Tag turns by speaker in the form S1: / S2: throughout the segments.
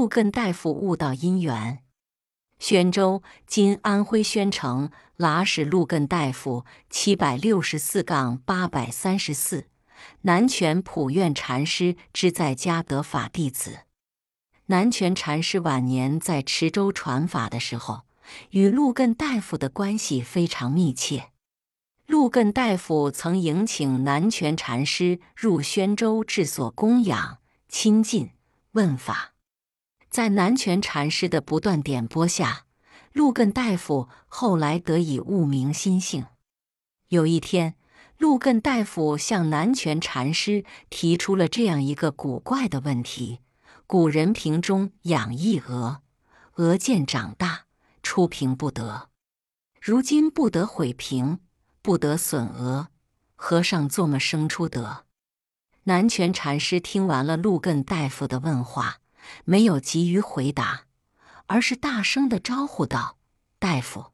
S1: 陆艮大夫悟道因缘。宣州（今安徽宣城）喇使陆艮大夫七百六十四杠八百三十四，南泉普愿禅师之在家得法弟子。南泉禅师晚年在池州传法的时候，与陆艮大夫的关系非常密切。陆艮大夫曾迎请南泉禅师入宣州治所供养、亲近、问法。在南泉禅师的不断点拨下，陆艮大夫后来得以悟明心性。有一天，陆艮大夫向南泉禅师提出了这样一个古怪的问题：古人瓶中养一鹅，鹅渐长大，出瓶不得；如今不得毁瓶，不得损鹅，和尚做么生出得？南泉禅师听完了陆艮大夫的问话。没有急于回答，而是大声的招呼道：“大夫！”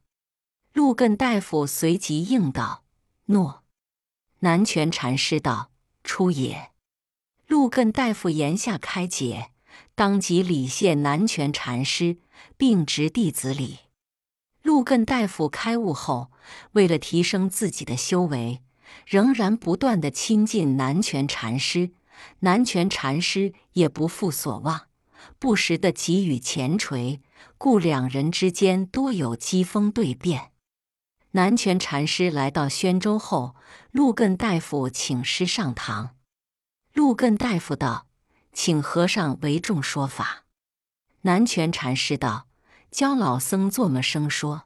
S1: 陆艮大夫随即应道：“诺。”南泉禅师道：“出也。”陆艮大夫言下开解，当即礼谢南泉禅师，并执弟子礼。陆艮大夫开悟后，为了提升自己的修为，仍然不断的亲近南泉禅师。南泉禅师也不负所望。不时的给予前锤，故两人之间多有机锋对辩。南泉禅师来到宣州后，陆根大夫请师上堂。陆根大夫道：“请和尚为众说法。”南泉禅师道：“教老僧做么生说？”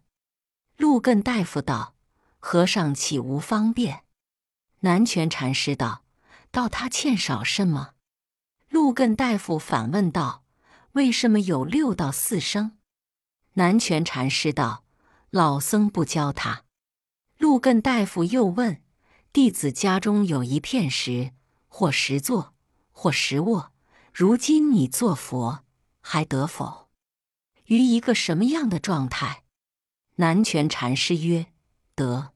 S1: 陆根大夫道：“和尚岂无方便？”南泉禅师道：“道他欠少什么？”陆根大夫反问道。为什么有六到四声？南泉禅师道：“老僧不教他。”陆艮大夫又问：“弟子家中有一片石，或石坐，或石卧。如今你做佛，还得否？于一个什么样的状态？”南泉禅师曰：“得。”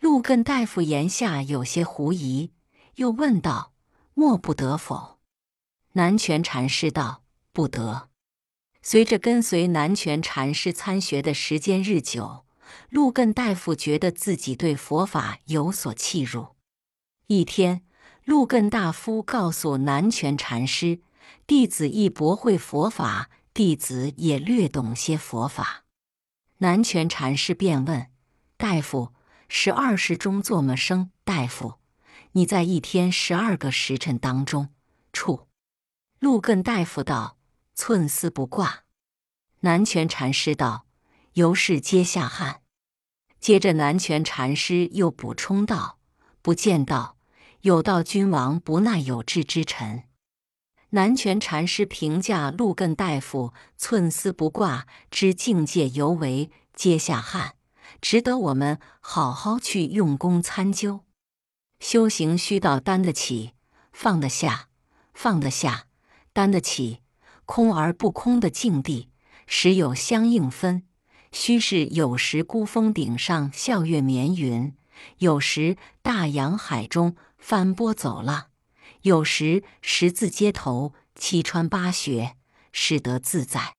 S1: 陆艮大夫言下有些狐疑，又问道：“莫不得否？”南泉禅师道。不得。随着跟随南泉禅师参学的时间日久，陆根大夫觉得自己对佛法有所弃入。一天，陆根大夫告诉南泉禅师：“弟子亦博会佛法，弟子也略懂些佛法。”南泉禅师便问：“大夫，十二时中做么生？”大夫，你在一天十二个时辰当中处？陆根大夫道。寸丝不挂。南泉禅师道：“由是皆下汉。”接着南泉禅师又补充道：“不见道，有道君王不纳有志之臣。”南泉禅师评价陆艮大夫寸丝不挂之境界尤为阶下汉，值得我们好好去用功参究。修行须到担得起、放得下、放得下、担得起。空而不空的境地，时有相应分。须是有时孤峰顶上笑月绵云，有时大洋海中翻波走浪，有时十字街头七穿八雪，使得自在。